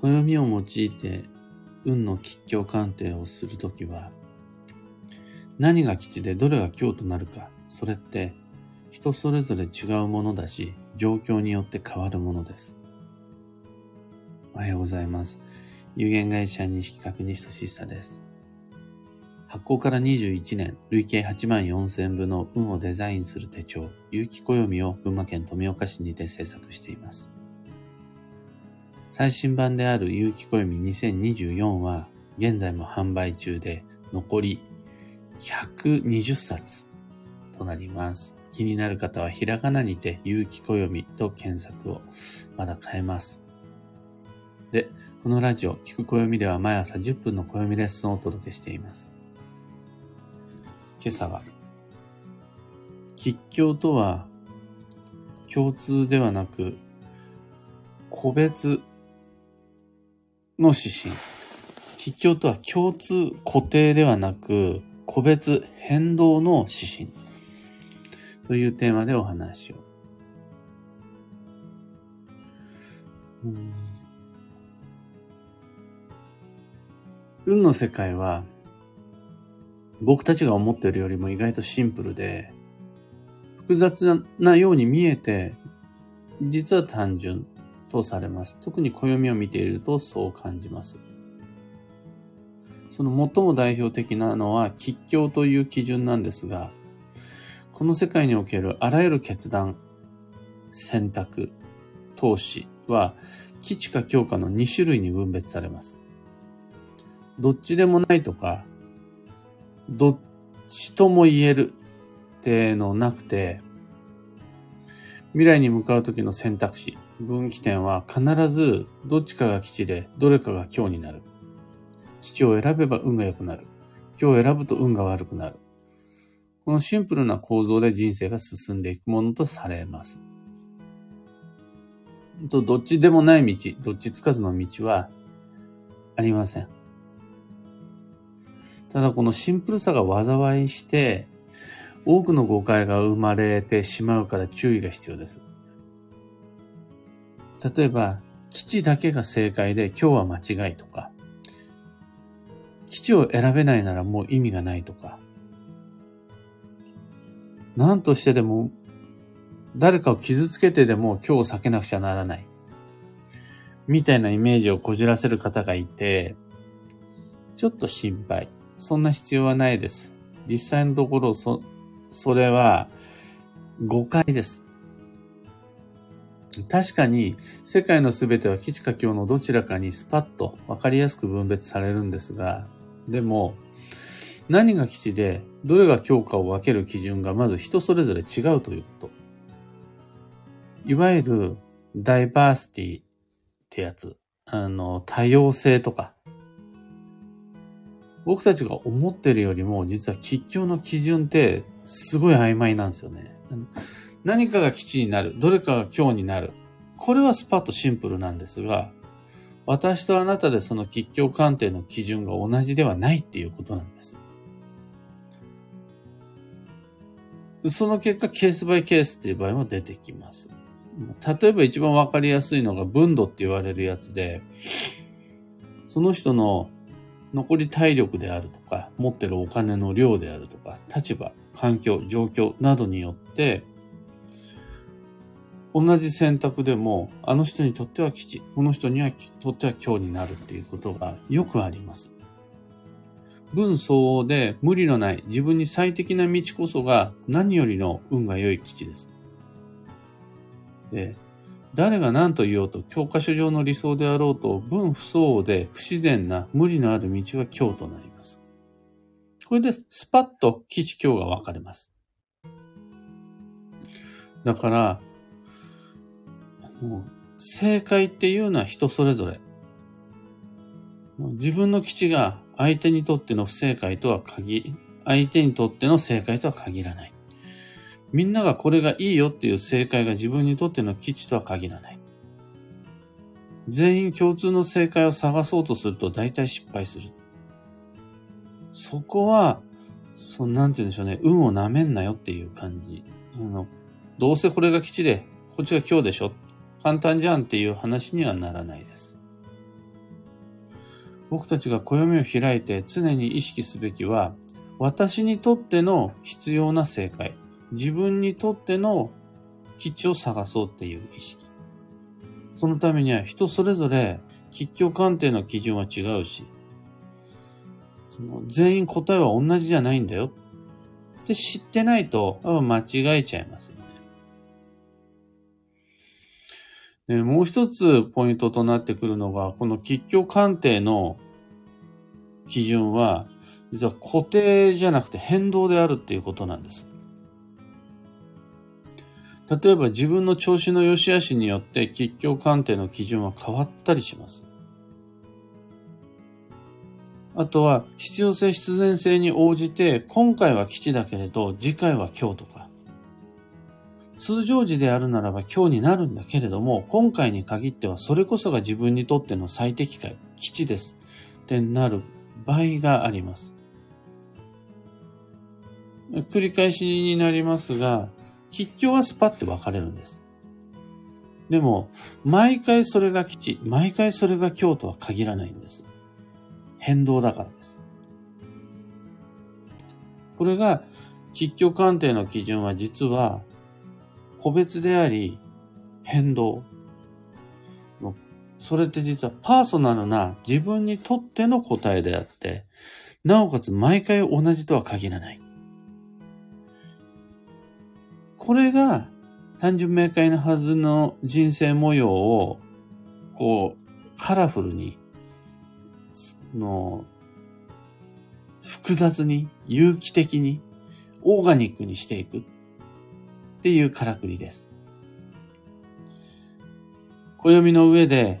暦を用いて運の吉凶鑑定をするときは、何が吉でどれが凶となるか、それって人それぞれ違うものだし、状況によって変わるものです。おはようございます。有限会社西企画西俊久です。発行から21年、累計8万4千部の運をデザインする手帳、有機暦を群馬県富岡市にて制作しています。最新版である有機暦2024は現在も販売中で残り120冊となります。気になる方はひらがなにて有機暦と検索をまだ変えます。で、このラジオ、聞く暦では毎朝10分の暦レッスンをお届けしています。今朝は、吉祥とは共通ではなく、個別の指針。吉祥とは共通固定ではなく、個別変動の指針。というテーマでお話を。運の世界は、僕たちが思っているよりも意外とシンプルで、複雑なように見えて、実は単純とされます。特に暦を見ているとそう感じます。その最も代表的なのは吉祥という基準なんですが、この世界におけるあらゆる決断、選択、投資は基地か強化の2種類に分別されます。どっちでもないとか、どっちとも言えるってのなくて、未来に向かう時の選択肢、分岐点は必ずどっちかが基地でどれかが今日になる。父を選べば運が良くなる。今日選ぶと運が悪くなる。このシンプルな構造で人生が進んでいくものとされます。と、どっちでもない道、どっちつかずの道はありません。ただこのシンプルさが災いして、多くの誤解が生まれてしまうから注意が必要です。例えば、基地だけが正解で今日は間違いとか、基地を選べないならもう意味がないとか、何としてでも誰かを傷つけてでも今日を避けなくちゃならない。みたいなイメージをこじらせる方がいて、ちょっと心配。そんな必要はないです。実際のところ、そ、それは誤解です。確かに世界の全ては基地か今日のどちらかにスパッと分かりやすく分別されるんですが、でも何が基地でどれが強化を分ける基準がまず人それぞれ違うということ。いわゆるダイバーシティってやつ、あの、多様性とか、僕たちが思ってるよりも実は吉祥の基準ってすごい曖昧なんですよね。何かが基地になる、どれかが今日になる。これはスパッとシンプルなんですが、私とあなたでその吉祥鑑定の基準が同じではないっていうことなんです。その結果、ケースバイケースっていう場合も出てきます。例えば一番わかりやすいのが分度って言われるやつで、その人の残り体力であるとか、持ってるお金の量であるとか、立場、環境、状況などによって、同じ選択でも、あの人にとっては基地、この人にはとっては今日になるっていうことがよくあります。分相応で無理のない自分に最適な道こそが何よりの運が良い基地です。で、誰が何と言おうと教科書上の理想であろうと分不相応で不自然な無理のある道は今日となります。これでスパッと基地今日が分かれます。だから、正解っていうのは人それぞれ。自分の基地が相手にとっての不正解とは限、相手にとっての正解とは限らない。みんながこれがいいよっていう正解が自分にとっての基地とは限らない。全員共通の正解を探そうとすると大体失敗する。そこは、そなんて言うんでしょうね、運を舐めんなよっていう感じ。あのどうせこれが基地で、こっちが今日でしょ。簡単じゃんっていう話にはならないです。僕たちが暦を開いて常に意識すべきは、私にとっての必要な正解、自分にとっての基地を探そうっていう意識。そのためには人それぞれ吉祥鑑定の基準は違うし、その全員答えは同じじゃないんだよって知ってないと間違えちゃいますよでもう一つポイントとなってくるのが、この吉祥鑑定の基準は、実は固定じゃなくて変動であるっていうことなんです。例えば自分の調子の良し悪しによって吉祥鑑定の基準は変わったりします。あとは必要性必然性に応じて今回は基地だけれど次回は今日とか通常時であるならば今日になるんだけれども今回に限ってはそれこそが自分にとっての最適解基地ですってなる場合があります。繰り返しになりますが吉祥はスパッて分かれるんです。でも、毎回それが基地、毎回それが今日とは限らないんです。変動だからです。これが、吉祥鑑定の基準は実は、個別であり、変動。それって実はパーソナルな自分にとっての答えであって、なおかつ毎回同じとは限らない。これが単純明快なはずの人生模様を、こう、カラフルに、の、複雑に、有機的に、オーガニックにしていくっていうからくりです。暦の上で、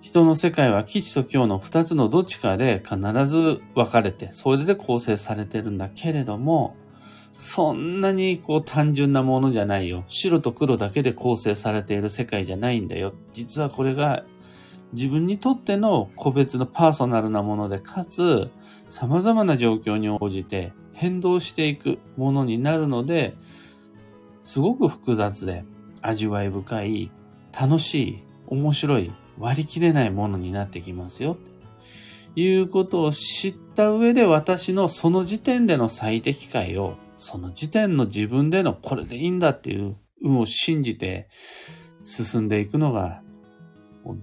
人の世界は基地と今日の二つのどっちかで必ず分かれて、それで構成されてるんだけれども、そんなにこう単純なものじゃないよ。白と黒だけで構成されている世界じゃないんだよ。実はこれが自分にとっての個別のパーソナルなもので、かつ様々な状況に応じて変動していくものになるので、すごく複雑で味わい深い、楽しい、面白い、割り切れないものになってきますよ。いうことを知った上で私のその時点での最適解をその時点の自分でのこれでいいんだっていう運を信じて進んでいくのが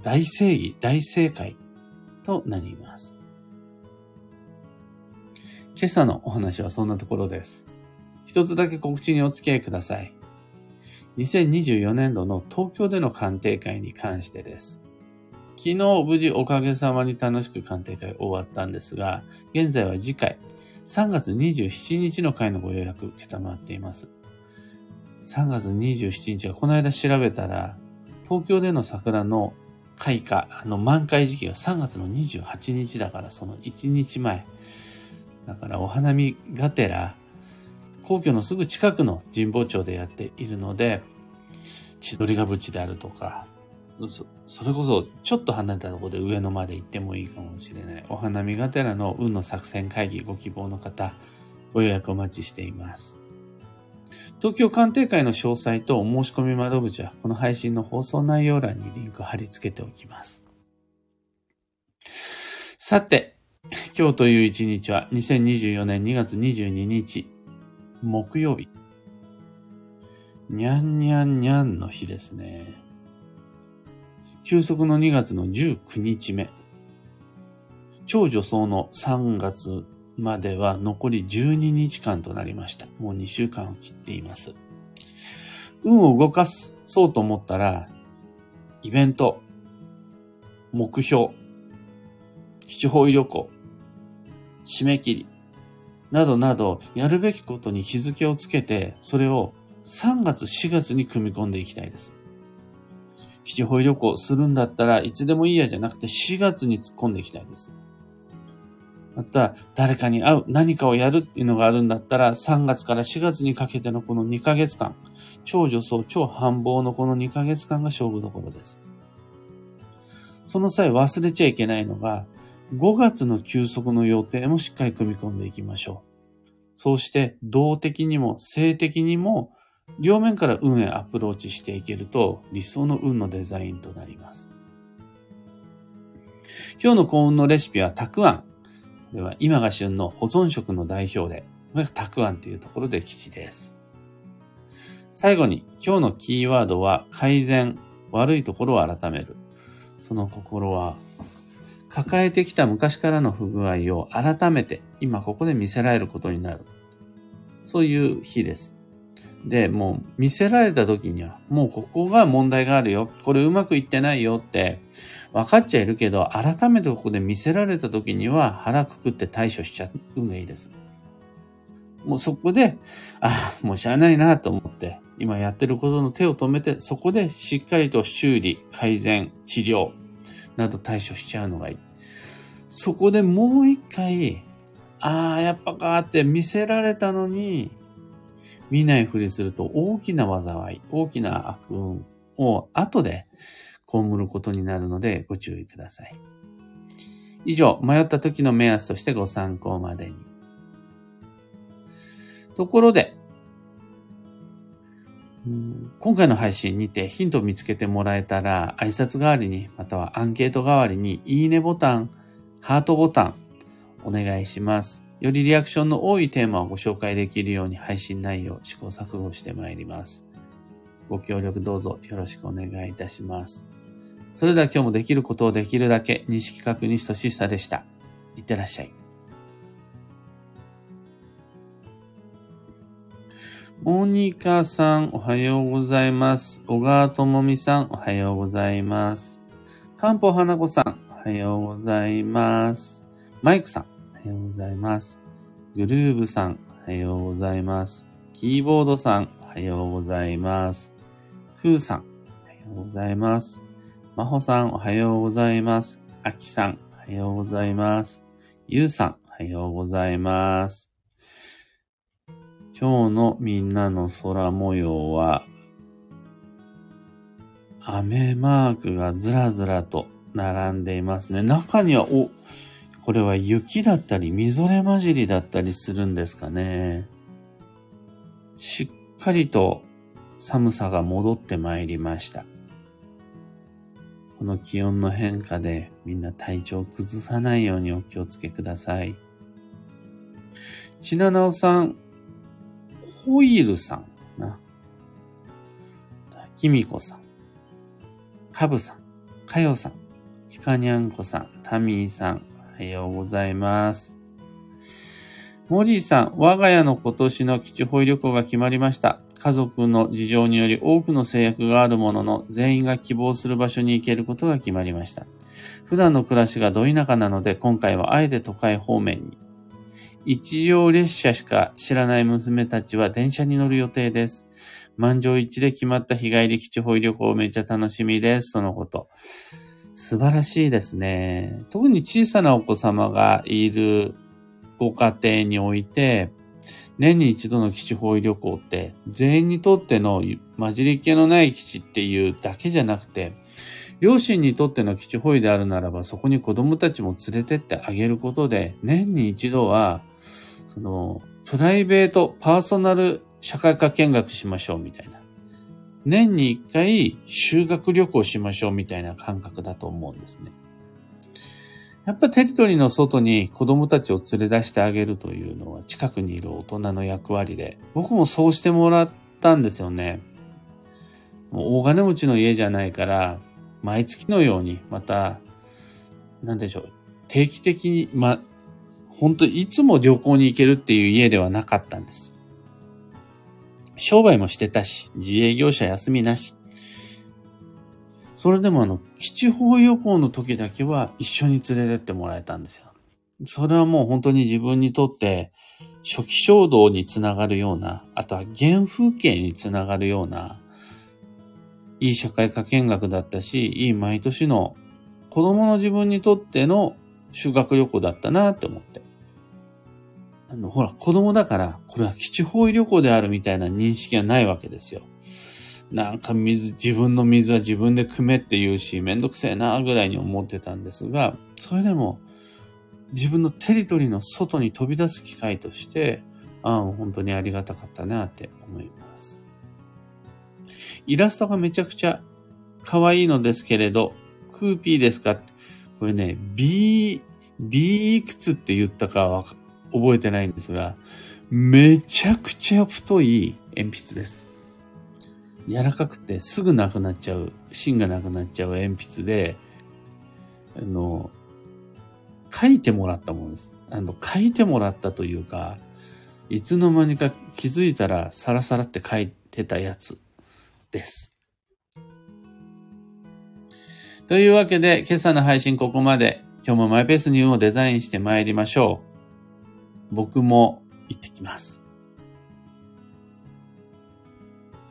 大正義、大正解となります。今朝のお話はそんなところです。一つだけ告知にお付き合いください。2024年度の東京での鑑定会に関してです。昨日無事おかげさまに楽しく鑑定会終わったんですが、現在は次回3月27日の回のご予約受けたまっています。3月27日はこの間調べたら、東京での桜の開花、あの満開時期が3月の28日だからその1日前。だからお花見がてら、皇居のすぐ近くの神保町でやっているので、千鳥ヶ淵であるとか、そそれこそちょっと離れたところで上野まで行ってもいいかもしれない。お花見がてらの運の作戦会議ご希望の方、ご予約お待ちしています。東京鑑定会の詳細とお申し込み窓口はこの配信の放送内容欄にリンク貼り付けておきます。さて、今日という一日は2024年2月22日、木曜日。にゃんにゃんにゃんの日ですね。休息の2月の19日目。超女装の3月までは残り12日間となりました。もう2週間を切っています。運を動かす、そうと思ったら、イベント、目標、基地方位旅行、締め切り、などなど、やるべきことに日付をつけて、それを3月、4月に組み込んでいきたいです。基地保旅行するんだったらいつでもいいやじゃなくて4月に突っ込んでいきたいです。また、誰かに会う、何かをやるっていうのがあるんだったら、3月から4月にかけてのこの2ヶ月間、超女装、超繁忙のこの2ヶ月間が勝負どころです。その際忘れちゃいけないのが、5月の休息の予定もしっかり組み込んでいきましょう。そうして、動的にも性的にも両面から運へアプローチしていけると理想の運のデザインとなります。今日の幸運のレシピはたくあん。これは今が旬の保存食の代表で、これがたくあんというところで吉です。最後に今日のキーワードは改善、悪いところを改める。その心は抱えてきた昔からの不具合を改めて今ここで見せられることになる。そういう日です。で、もう見せられた時には、もうここが問題があるよ。これうまくいってないよって分かっちゃいるけど、改めてここで見せられた時には腹くくって対処しちゃうのがいいです。もうそこで、ああ、もうしゃあないなと思って、今やってることの手を止めて、そこでしっかりと修理、改善、治療など対処しちゃうのがいい。そこでもう一回、ああ、やっぱかって見せられたのに、見ないふりすると大きな災い、大きな悪運を後で被ることになるのでご注意ください。以上、迷った時の目安としてご参考までに。ところで、今回の配信にてヒントを見つけてもらえたら、挨拶代わりに、またはアンケート代わりに、いいねボタン、ハートボタン、お願いします。よりリアクションの多いテーマをご紹介できるように配信内容、試行錯誤してまいります。ご協力どうぞよろしくお願いいたします。それでは今日もできることをできるだけ、西企画西俊久でした。いってらっしゃい。モニカさん、おはようございます。小川智美さん、おはようございます。かんぽ花子さん、おはようございます。マイクさん、おはようございます。グルーブさん、おはようございます。キーボードさん、おはようございます。クーさん、おはようございます。まほさん、おはようございます。あきさん、おはようございます。ゆうさん、おはようございます。今日のみんなの空模様は、雨マークがずらずらと並んでいますね。中には、お、これは雪だったり、みぞれ混じりだったりするんですかね。しっかりと寒さが戻ってまいりました。この気温の変化でみんな体調を崩さないようにお気をつけください。ちななおさん、ホイールさんかな。きみこさん。かぶさん。かよさん。ひかにゃんこさん。タミーさん。おはようございます。モリーさん、我が家の今年の基地保育旅行が決まりました。家族の事情により多くの制約があるものの、全員が希望する場所に行けることが決まりました。普段の暮らしがど田舎なので、今回はあえて都会方面に。一両列車しか知らない娘たちは電車に乗る予定です。満場一致で決まった日帰り基地保育旅行めっちゃ楽しみです。そのこと。素晴らしいですね。特に小さなお子様がいるご家庭において、年に一度の基地保育旅行って、全員にとっての混じり気のない基地っていうだけじゃなくて、両親にとっての基地保育であるならば、そこに子供たちも連れてってあげることで、年に一度は、その、プライベート、パーソナル社会科見学しましょうみたいな。年に一回修学旅行しましょうみたいな感覚だと思うんですね。やっぱテリトリーの外に子供たちを連れ出してあげるというのは近くにいる大人の役割で、僕もそうしてもらったんですよね。もう大金持ちの家じゃないから、毎月のように、また、なんでしょう、定期的に、ま、本当いつも旅行に行けるっていう家ではなかったんです。商売もしてたし、自営業者休みなし。それでもあの、基地方旅行の時だけは一緒に連れてってもらえたんですよ。それはもう本当に自分にとって初期衝動につながるような、あとは原風景につながるような、いい社会科見学だったし、いい毎年の子供の自分にとっての修学旅行だったなって思って。あの、ほら、子供だから、これは基地方位旅行であるみたいな認識はないわけですよ。なんか水、自分の水は自分で汲めって言うし、めんどくせえなぐらいに思ってたんですが、それでも、自分のテリトリーの外に飛び出す機会として、ああ、本当にありがたかったなって思います。イラストがめちゃくちゃ可愛いのですけれど、クーピーですか？これね、B、B いくつって言ったかは覚えてないんですが、めちゃくちゃ太い鉛筆です。柔らかくてすぐなくなっちゃう、芯がなくなっちゃう鉛筆で、あの、書いてもらったものです。あの、書いてもらったというか、いつの間にか気づいたらサラサラって書いてたやつです。というわけで、今朝の配信ここまで。今日もマイペースに運をデザインして参りましょう。僕も行ってきます。